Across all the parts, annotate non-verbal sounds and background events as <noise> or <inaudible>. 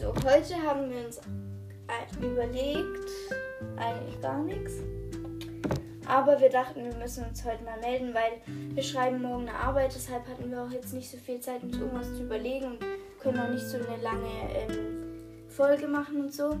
Also, heute haben wir uns äh, überlegt, eigentlich gar nichts. Aber wir dachten, wir müssen uns heute mal melden, weil wir schreiben morgen eine Arbeit. Deshalb hatten wir auch jetzt nicht so viel Zeit, uns irgendwas zu überlegen und können auch nicht so eine lange ähm, Folge machen und so.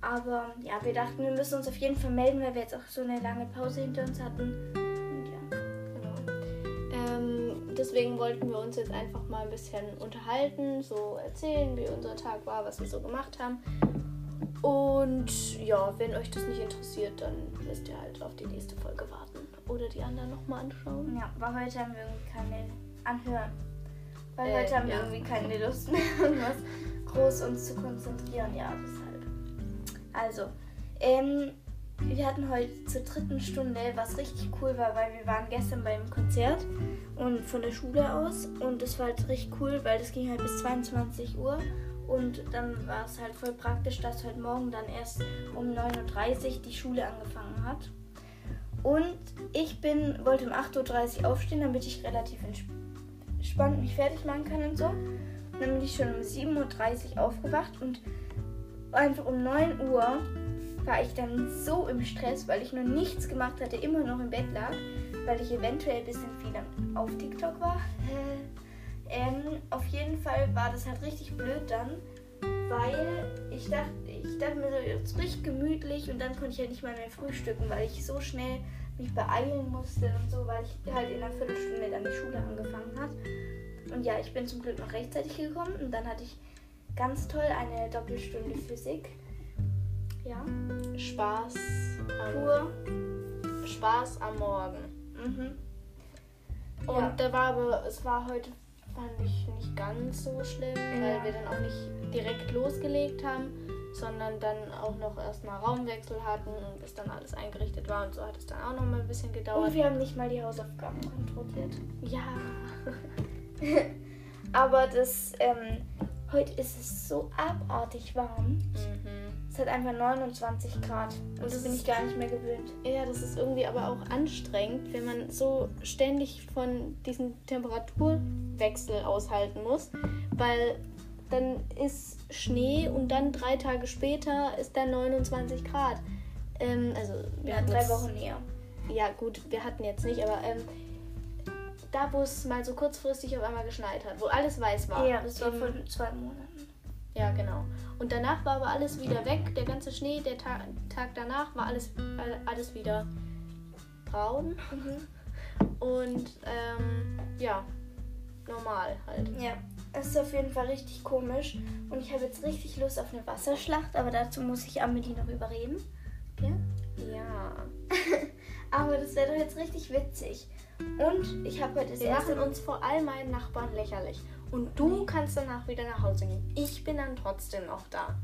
Aber ja, wir dachten, wir müssen uns auf jeden Fall melden, weil wir jetzt auch so eine lange Pause hinter uns hatten. Deswegen wollten wir uns jetzt einfach mal ein bisschen unterhalten, so erzählen, wie unser Tag war, was wir so gemacht haben. Und ja, wenn euch das nicht interessiert, dann müsst ihr halt auf die nächste Folge warten. Oder die anderen nochmal anschauen. Ja, weil heute haben wir irgendwie keine anhören. Weil Äh, heute haben wir ja. irgendwie keine Lust mehr, <laughs> irgendwas groß uns zu konzentrieren. Ja, deshalb. Also, ähm, wir hatten heute zur dritten Stunde, was richtig cool war, weil wir waren gestern beim Konzert und von der Schule aus und das war halt richtig cool, weil das ging halt bis 22 Uhr und dann war es halt voll praktisch, dass heute Morgen dann erst um 9.30 Uhr die Schule angefangen hat. Und ich bin, wollte um 8.30 Uhr aufstehen, damit ich relativ entspannt mich fertig machen kann und so. Und dann bin ich schon um 7.30 Uhr aufgewacht und einfach um 9 Uhr war ich dann so im Stress, weil ich noch nichts gemacht hatte, immer noch im Bett lag, weil ich eventuell ein bisschen viel auf TikTok war. Ähm, auf jeden Fall war das halt richtig blöd dann, weil ich dachte, ich dachte mir so, jetzt richtig gemütlich und dann konnte ich halt nicht mal mehr frühstücken, weil ich so schnell mich beeilen musste und so, weil ich halt in einer Viertelstunde dann die Schule angefangen hat. Und ja, ich bin zum Glück noch rechtzeitig gekommen und dann hatte ich ganz toll eine Doppelstunde Physik. Ja, Spaß am, pur. Spaß am Morgen. Mhm. Und Ja. da war aber, es war heute, fand ich nicht ganz so schlimm, Ja. weil wir dann auch nicht direkt losgelegt haben, sondern dann auch noch erstmal Raumwechsel hatten und bis dann alles eingerichtet war und so hat es dann auch noch mal ein bisschen gedauert. Und wir haben nicht mal die Hausaufgaben kontrolliert. ja, <laughs> <laughs> Aber das, ähm, heute ist es so abartig warm. mhm. Es hat einfach 29 Grad. Und das Das bin ich gar nicht mehr gewöhnt. ja, das ist irgendwie aber auch anstrengend, wenn man so ständig von diesem Temperaturwechsel aushalten muss, weil dann ist Schnee und dann drei Tage später ist dann 29 Grad. Ähm, also wir Ja, hatten drei jetzt- Wochen näher. Ja, gut, wir hatten jetzt nicht, aber ähm, da, wo es mal so kurzfristig auf einmal geschneit hat, wo alles weiß war. Ja, das war vor zwei Monaten. Ja, genau. Und danach war aber alles wieder weg. Der ganze Schnee, der Ta Tag danach war alles, all- alles wieder braun. Und ähm, ja, normal halt. Ja, es ist auf jeden Fall richtig komisch. Und ich habe jetzt richtig Lust auf eine Wasserschlacht, aber dazu muss ich Amelie noch überreden. Okay? Ja. <laughs> Aber das wäre doch jetzt richtig witzig. Und ich habe heute das Wir erste machen uns vor all meinen Nachbarn lächerlich. Und du kannst danach wieder nach Hause gehen. Ich bin dann trotzdem noch da.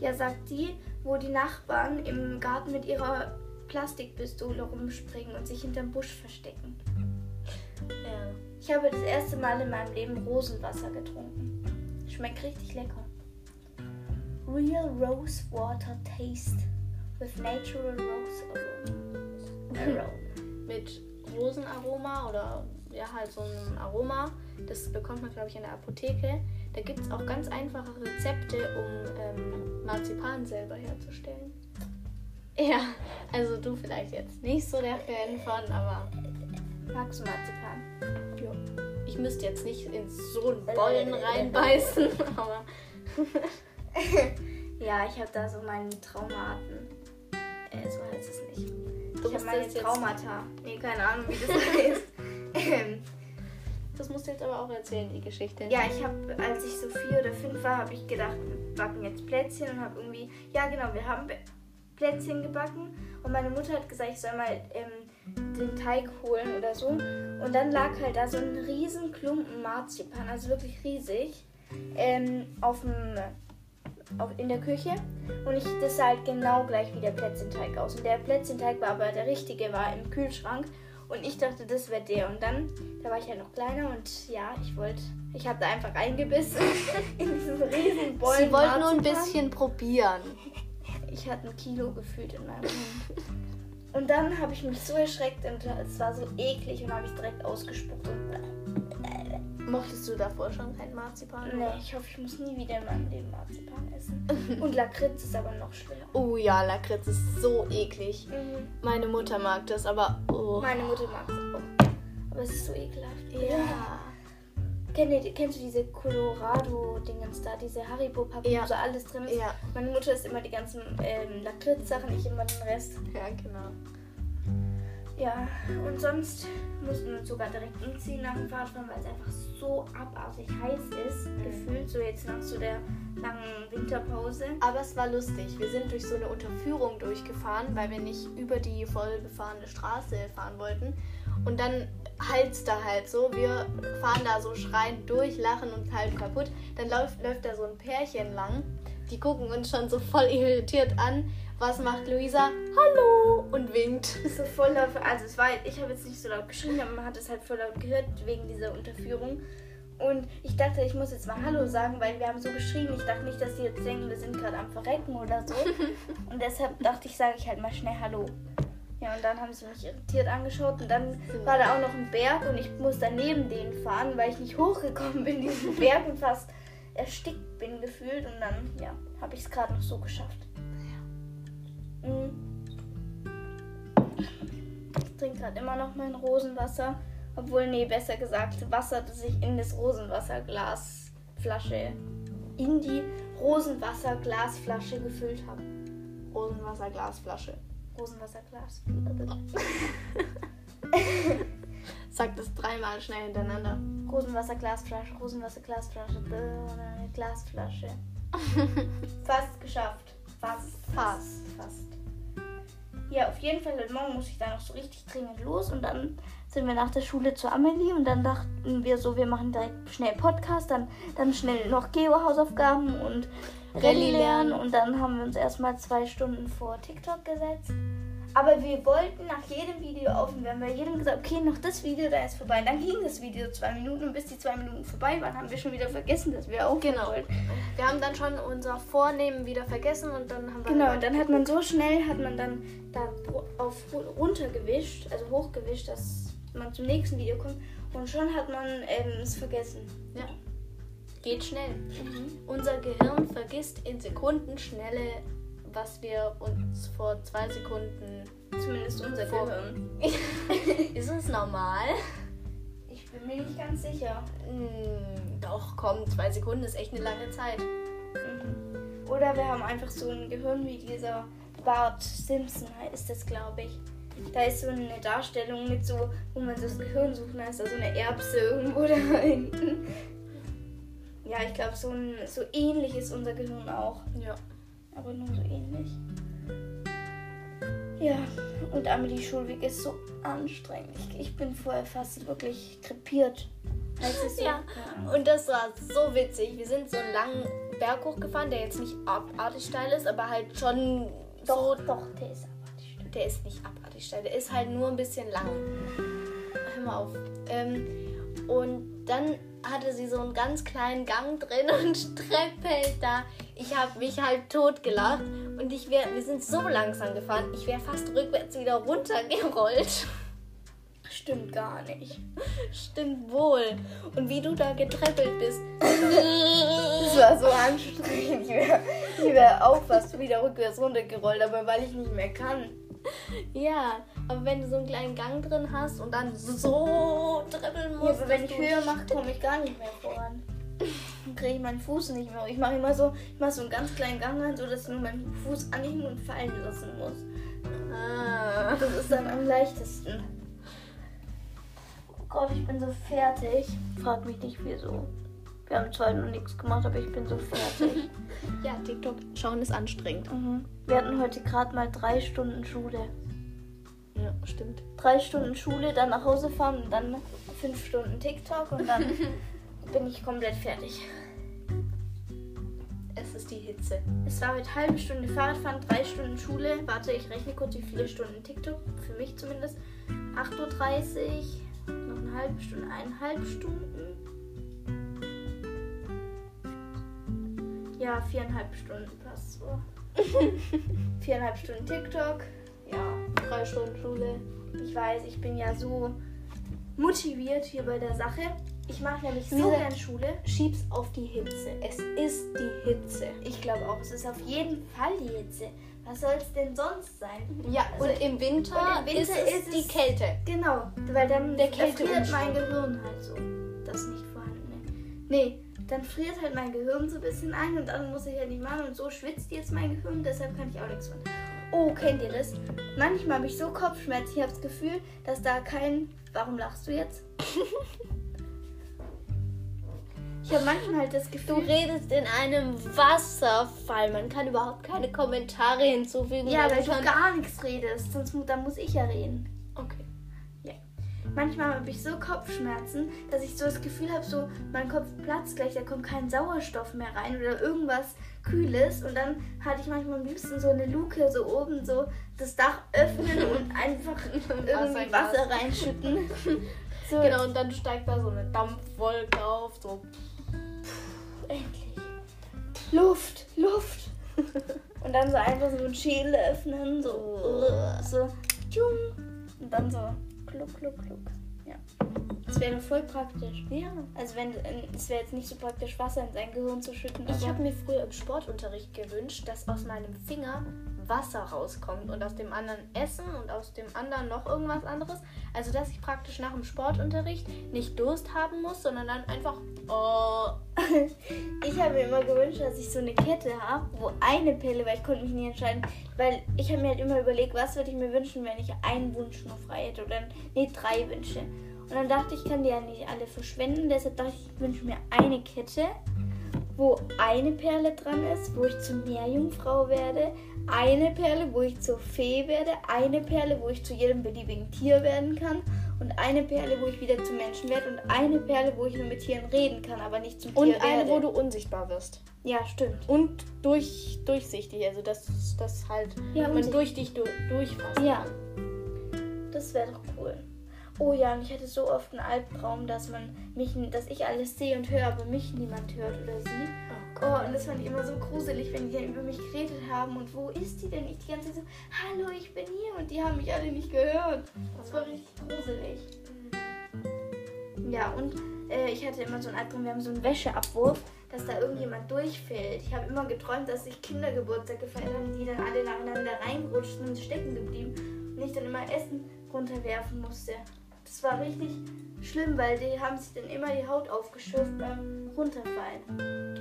Ja, sagt die, wo die Nachbarn im Garten mit ihrer Plastikpistole rumspringen und sich hinterm Busch verstecken. Ja. Ich habe das erste Mal in meinem Leben Rosenwasser getrunken. Schmeckt richtig lecker. Real Rose Water Taste with natural rose aroma. aroma. mit Rosenaroma oder ja halt so einem Aroma. Das bekommt man, glaube ich, in der Apotheke. Da gibt es auch ganz einfache Rezepte, um ähm, Marzipan selber herzustellen. Ja, also du vielleicht jetzt nicht so der Fan von, aber Magst du Marzipan? ja. ich müsste jetzt nicht in so einen Bollen reinbeißen, <laughs> aber <laughs> Ja, ich habe da so meine Traumaten. Äh, so heißt es nicht. Du ich habe meine Traumata. Nee, keine Ahnung, wie das <laughs> heißt. Ähm, das musst du jetzt aber auch erzählen, die Geschichte. ja, ich habe, als ich so vier oder fünf war, habe ich gedacht, wir backen jetzt Plätzchen und habe irgendwie, ja genau, wir haben Plätzchen gebacken und meine Mutter hat gesagt, ich soll mal ähm, den Teig holen oder so. Und dann lag halt da so ein riesen Klumpen Marzipan, also wirklich riesig, ähm, auf dem, auf, in der Küche. Und ich, das sah halt genau gleich wie der Plätzchenteig aus. Und der Plätzchenteig war aber der richtige, war im Kühlschrank. Und ich dachte, das wäre der. Und dann, da war ich halt noch kleiner und ja, ich wollte, ich habe da einfach reingebissen <laughs> in diesen riesen Bollen. Sie wollten nur ein bisschen probieren. Ich hatte ein Kilo gefühlt in meinem Mund. Und dann habe ich mich so erschreckt und es war so eklig und habe ich direkt ausgespuckt. Und Mochtest du davor schon kein Marzipan? Nee, oder? ich hoffe, ich muss nie wieder in meinem Leben Marzipan essen. <laughs> Und Lakritz ist aber noch schlimmer. Oh ja, Lakritz ist so eklig. Mhm. Meine Mutter mag das, aber oh. Meine Mutter mag es auch. Aber es ist so ekelhaft. Ja. Kennt ihr, kennst du diese Colorado-Dingens da, diese Haribo-Pappen, Ja. wo so alles drin ist? Ja. Meine Mutter isst immer die ganzen ähm, Lakritz-Sachen, ich immer den Rest. Ja, genau. Ja, und sonst mussten wir uns sogar direkt umziehen nach dem Fahrradfahren, weil es einfach so abartig heiß ist, gefühlt, so jetzt nach so der langen Winterpause. Aber es war lustig. Wir sind durch so eine Unterführung durchgefahren, weil wir nicht über die voll befahrene Straße fahren wollten. Und dann halt's da halt so. Wir fahren da so schreiend durch, lachen uns halb kaputt. Dann läuft, läuft da so ein Pärchen lang. Die gucken uns schon so voll irritiert an. Was macht Luisa? Hallo! Und winkt. So voll laut, also es war, ich habe jetzt nicht so laut geschrien, aber man hat es halt voll laut gehört wegen dieser Unterführung. Und ich dachte, ich muss jetzt mal Hallo sagen, weil wir haben so geschrien. Ich dachte nicht, dass die jetzt denken, wir sind gerade am Verrecken oder so. <laughs> Und deshalb dachte ich, sage ich halt mal schnell Hallo. Ja, und dann haben sie mich irritiert angeschaut und dann war da auch noch ein Berg und ich muss dann neben denen fahren, weil ich nicht hochgekommen bin, diesen <laughs> Berg und fast erstickt bin gefühlt. Und dann, ja, habe ich es gerade noch so geschafft. Mhm. Gerade immer noch mein Rosenwasser. Obwohl, nee, besser gesagt, Wasser, das ich in das Rosenwasserglasflasche, in die Rosenwasserglasflasche gefüllt habe. Rosenwasserglasflasche. Rosenwasserglas. <laughs> Sag das dreimal schnell hintereinander. Rosenwasserglasflasche, Rosenwasserglasflasche, Glasflasche. <laughs> Fast geschafft. Fast, fast, fast. Ja, auf jeden Fall, heute Morgen muss ich da noch so richtig dringend los und dann sind wir nach der Schule zur Amelie und dann dachten wir so, wir machen direkt schnell Podcast, dann, dann schnell noch Geo-Hausaufgaben und Rallye lernen und dann haben wir uns erstmal zwei Stunden vor TikTok gesetzt. Aber wir wollten nach jedem Video aufnehmen. Wir haben bei jedem gesagt, okay, noch das Video, da ist vorbei. Dann ging das Video zwei Minuten und bis die zwei Minuten vorbei waren, haben wir schon wieder vergessen, dass wir aufnehmen Genau. wollten. Wir haben dann schon unser Vornehmen wieder vergessen und dann haben wir. Genau, und dann hat man so schnell, hat man dann da auf ru- runtergewischt, also hochgewischt, dass man zum nächsten Video kommt. Und schon hat man ähm, es vergessen. Ja. Geht schnell. Unser Gehirn vergisst in Sekundenschnelle, was wir uns vor zwei Sekunden. Zumindest unser Vor- Gehirn. <laughs> Ist es normal? Ich bin mir nicht ganz sicher. Hm, doch, komm, zwei Sekunden ist echt eine lange Zeit. Mhm. Oder wir haben einfach so ein Gehirn wie dieser Bart Simpson, ist das, glaube ich. Da ist so eine Darstellung mit so, wo man so das Gehirn sucht, da ist da so eine Erbse irgendwo <laughs> da hinten. Ja, ich glaube, so, ein, so ähnlich ist unser Gehirn auch. Ja. Aber nur so ähnlich. Ja, und Amelie Schulweg ist so anstrengend. Ich, bin vorher fast wirklich krepiert. So? Ja. Und das war so witzig. Wir sind so einen langen Berg hochgefahren, der jetzt nicht abartig steil ist, aber halt schon Doch, so. doch, der ist die Stimme. Der ist nicht abartig steil, der ist halt nur ein bisschen lang. Hör mal auf. Ähm, und dann hatte sie so einen ganz kleinen Gang drin <laughs> und treppelt da. Ich habe mich halt tot gelacht und ich wär, wir sind so langsam gefahren, ich wäre fast rückwärts wieder runtergerollt. <laughs> Stimmt gar nicht. Stimmt wohl. Und wie du da getreppelt bist. Das war so anstrengend. Ich wäre wär auch fast wieder rückwärts runtergerollt, aber weil ich nicht mehr kann. <laughs> Ja, aber wenn du so einen kleinen Gang drin hast und dann so Ja, musst. aber wenn ich du- Höhe mache, komme ich gar nicht mehr voran. Dann <laughs> kriege ich meinen Fuß nicht mehr. Ich mache immer so, ich mache so einen ganz kleinen Gang rein, so dass ich nur meinen Fuß anhängen und fallen lassen muss. Ah. Das ist dann am leichtesten. Oh Gott, ich bin so fertig. Frag mich nicht wieso. Wir haben zwar noch nichts gemacht, aber ich bin so fertig. <laughs> Ja, TikTok schauen ist anstrengend. mhm. Wir hatten heute gerade mal drei Stunden Schule. Ja, stimmt. Drei Stunden Schule, dann nach Hause fahren und dann fünf Stunden TikTok und dann <laughs> bin ich komplett fertig. Es ist die Hitze. Es war heute halbe Stunde Fahrradfahren, drei Stunden Schule. Warte, ich rechne kurz, wie viele Stunden TikTok, für mich zumindest. 8.30 Uhr, noch eine halbe Stunde, eineinhalb Stunden. Ja, viereinhalb Stunden passt so. <laughs> viereinhalb Stunden TikTok. Ja, Drei Stunden Schule. ich weiß, ich bin ja so motiviert hier bei der Sache. Ich mache nämlich so Lisa- gern Schule. Schieb's auf die Hitze. Es ist die Hitze. Ich glaube auch, es ist auf jeden Fall die Hitze. Was soll es denn sonst sein? Ja, Also- und im Winter, und im Winter ist, es die Kälte. Genau, weil dann Der friert mein Gehirn halt so. Das nicht vorhandene. Nee, dann friert halt mein Gehirn so ein bisschen ein und dann muss ich halt nicht machen und so schwitzt jetzt mein Gehirn, deshalb kann ich auch nichts von. Oh, kennt ihr das? Manchmal habe ich so Kopfschmerzen, ich habe das Gefühl, dass da kein. Warum lachst du jetzt? <laughs> Ich habe manchmal halt das Du Gefühl. redest in einem Wasserfall. Man kann überhaupt keine Kommentare hinzufügen. Ja, weil man du gar nichts redest, sonst dann muss ich ja reden. Manchmal habe ich so Kopfschmerzen, dass ich so das Gefühl habe, so mein Kopf platzt gleich, da kommt kein Sauerstoff mehr rein oder irgendwas Kühles. Und dann hatte ich manchmal am liebsten so eine Luke so oben, so das Dach öffnen und <laughs> einfach irgendwie. Wasser reinschütten. <laughs> So, Genau, und dann steigt da so eine Dampfwolke auf. So. endlich. Luft, Luft. Und dann so einfach so einen Schädel öffnen, so, <laughs> so, tschung. Und dann so, kluck, kluck, kluck. Ja. Das wäre voll praktisch. Ja. Also wenn es wäre jetzt nicht so praktisch, Wasser in sein Gehirn zu schütten. Ich habe mir früher im Sportunterricht gewünscht, dass aus meinem Finger Wasser rauskommt und aus dem anderen Essen und aus dem anderen noch irgendwas anderes. Also dass ich praktisch nach dem Sportunterricht nicht Durst haben muss, sondern dann einfach oh, <laughs> Ich habe mir immer gewünscht, dass ich so eine Kette habe, wo eine Pille, weil ich konnte mich nie entscheiden, weil ich habe mir halt immer überlegt, was würde ich mir wünschen, wenn ich einen Wunsch nur frei hätte oder nee, drei Wünsche. Und dann dachte ich, ich kann die ja nicht alle verschwenden, deshalb dachte ich, ich wünsche mir eine Kette, wo eine Perle dran ist, wo ich zur Meerjungfrau werde, eine Perle, wo ich zur Fee werde, eine Perle, wo ich zu jedem beliebigen Tier werden kann und eine Perle, wo ich wieder zum Menschen werde und eine Perle, wo ich nur mit Tieren reden kann, aber nicht zum und Tier eine, werde. wo du unsichtbar wirst. Ja, stimmt. Und durch, durchsichtig, also dass das halt Ja, man durch dich du, durchfassen Ja. Das wäre doch cool. Oh ja, und ich hatte so oft einen Albtraum, dass man mich, dass ich alles sehe und höre, aber mich niemand hört oder sieht. Oh, und das fand ich immer so gruselig, wenn die dann über mich geredet haben. Und wo ist die denn? Ich die ganze Zeit so, hallo, ich bin hier. Und die haben mich alle nicht gehört. Das war richtig gruselig. Ja, und äh, ich hatte immer so einen Albtraum, wir haben so einen Wäscheabwurf, dass da irgendjemand durchfällt. Ich habe immer geträumt, dass sich Kindergeburtstag gefeiert haben, die dann alle nacheinander reingerutscht sind und stecken geblieben. Und ich dann immer Essen runterwerfen musste. Das war richtig schlimm, weil die haben sich dann immer die Haut aufgeschürft beim Runterfallen.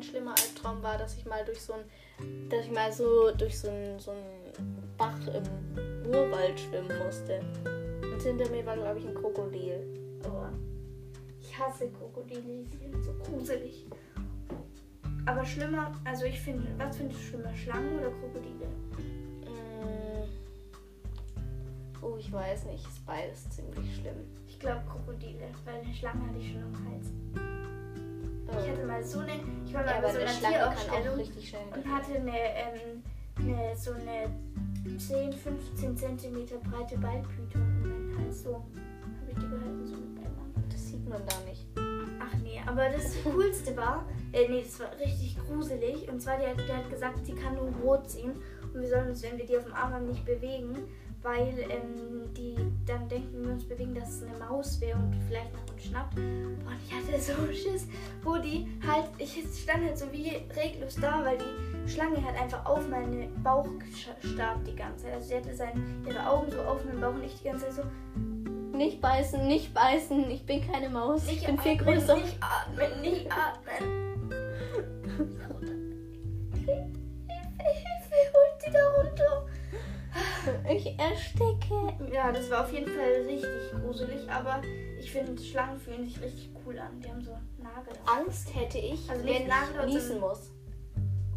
Mein schlimmer Albtraum war, dass ich mal durch so ein, dass ich mal so durch so ein, so ein Bach im Urwald schwimmen musste. Und hinter mir war, glaube ich, ein Krokodil. Oh. Ich hasse Krokodile, die sind so gruselig. Aber schlimmer, also ich finde, was findest du schlimmer, Schlangen oder Krokodile? Mm. Oh, ich weiß nicht. Ist beides ziemlich schlimm. Ich glaube Krokodile, weil eine Schlange hatte ich schon am Hals. Ich hatte mal so eine, ich war mal ja, bei so eine einer schnell. und hatte eine, ähm, eine so eine 10, 15 Zentimeter breite Ballpython in meinem Hals. So habe ich die gehalten, so mit Bändern. Das sieht man da nicht. Ach nee, aber das Coolste war, äh, nee, das war richtig gruselig. Und zwar, der, der hat gesagt, sie kann nur rot ziehen. Und wir sollen uns, wenn wir die auf dem Arm haben, nicht bewegen, weil ähm, die dann denken, wenn wir uns bewegen, dass es eine Maus wäre und vielleicht nach uns schnappt. Und ich hatte so <laughs> Schiss, wo die halt, ich stand halt so wie reglos da, weil die Schlange hat einfach auf meinen Bauch gestarrt die ganze Zeit. Also sie hatte seine, ihre Augen so auf meinen Bauch und ich die ganze Zeit so, Nicht beißen, nicht beißen. Ich bin keine Maus. Ich bin viel atmen, größer. Nicht atmen, nicht atmen. Ersticke. Ja, das war auf jeden Fall richtig gruselig, aber ich finde, Schlangen fühlen sich richtig cool an. Die haben so Nagel. Angst hätte ich, Also wenn Nagelhaut, ich niesen muss.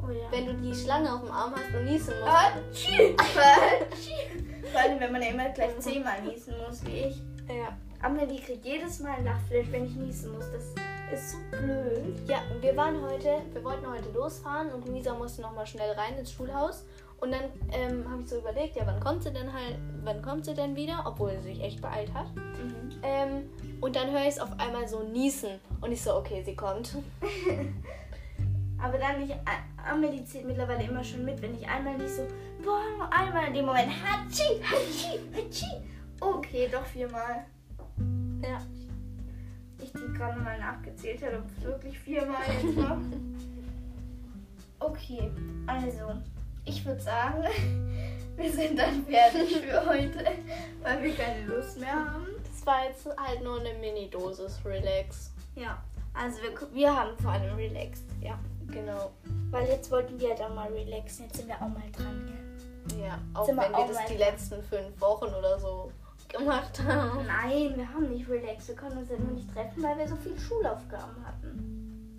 Oh ja. Wenn du die Schlange auf dem Arm hast und niesen musst. Atschi! Atschi! <laughs> Vor allem, wenn man ja immer gleich zehnmal niesen muss, wie ich. Ja. Amelie kriegt jedes Mal ein Lachflash, wenn ich niesen muss. Das ist so blöd. Ja, wir waren heute, wir wollten heute losfahren und Luisa musste noch mal schnell rein ins Schulhaus. Und dann ähm, habe ich so überlegt, ja, wann kommt sie denn halt, wann kommt sie denn wieder, obwohl sie sich echt beeilt hat. Ähm, und dann höre ich es auf einmal so niesen und ich so, okay, sie kommt. <laughs> Aber dann nicht. A- Amelie zählt mittlerweile immer schon mit, wenn ich einmal nicht so, boah, nur einmal in dem Moment, Hatschi, Hatschi, Hatschi. Okay, doch viermal. Ja. Ich die gerade mal nachgezählt habe, ob es wirklich viermal jetzt war. <laughs> Okay, also, ich würde sagen, <laughs> wir sind dann fertig für heute, weil wir keine Lust mehr haben. Das war jetzt halt nur eine Mini-Dosis Relax. Ja, also wir, wir haben vor allem relaxed, ja. Genau. Weil jetzt wollten wir dann mal relaxen, jetzt sind wir auch mal dran. Gell? Ja, auch Sind wir wenn wir auch das mal die dran. letzten fünf Wochen oder so gemacht haben. Nein, wir haben nicht relaxed, wir konnten uns ja nur nicht treffen, weil wir so viele Schulaufgaben hatten.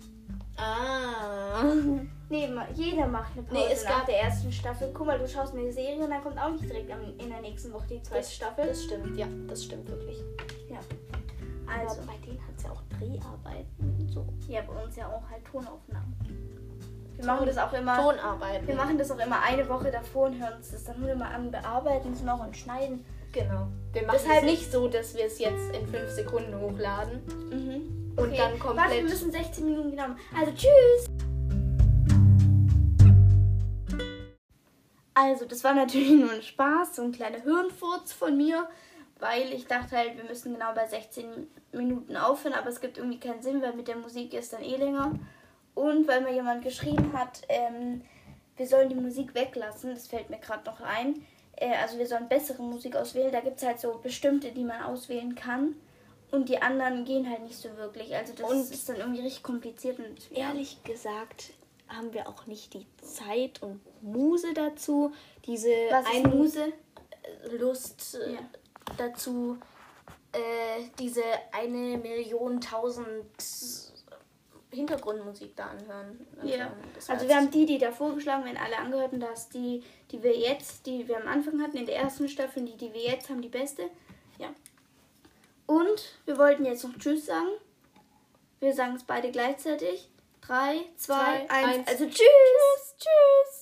Ah. Nee, jeder macht eine Pause Nee, es nach gab- der ersten Staffel. Guck mal, du schaust eine Serie und dann kommt auch nicht direkt in der nächsten Woche die zweite Das, Staffel. das stimmt, ja, das stimmt wirklich. Ja. Also Also, bei denen hat es ja auch Dreharbeiten und so. ja, bei uns ja auch halt Tonaufnahmen. Wir machen das auch immer. Tonarbeiten. Wir machen das auch immer eine Woche davor und hören uns das dann nur immer an, bearbeiten es noch und schneiden. Genau. Wir machen Deshalb- es nicht so, dass wir es jetzt in fünf Sekunden hochladen. Mhm. Und dann komplett- Warte, wir müssen 16 Minuten genommen. Also tschüss. Also, das war natürlich <laughs> nur ein Spaß, so ein kleiner Hirnfurz von mir, weil ich dachte halt, wir müssen genau bei 16 Minuten aufhören, aber es gibt irgendwie keinen Sinn, weil mit der Musik ist dann eh länger. Und weil mir jemand geschrieben hat, ähm, wir sollen die Musik weglassen, das fällt mir gerade noch ein. Äh, also wir sollen bessere Musik auswählen. Da gibt es halt so bestimmte, die man auswählen kann. Und die anderen gehen halt nicht so wirklich. Also das Und- ist dann irgendwie richtig kompliziert und Ehrlich gesagt haben wir auch nicht die Zeit und Muse dazu, diese Was ist Muse? Lust äh, Ja. dazu, äh, diese eine Million tausend Hintergrundmusik da anhören. Ja. das war Also jetzt- wir haben die, die da vorgeschlagen werden, alle angehört und da ist die, die wir jetzt, die wir am Anfang hatten in der ersten Staffel, die, die wir jetzt haben, die beste. Ja. Und wir wollten jetzt noch Tschüss sagen. Wir sagen es beide gleichzeitig. Drei, zwei, Zwei, eins. eins. Also Tschüss. Tschüss.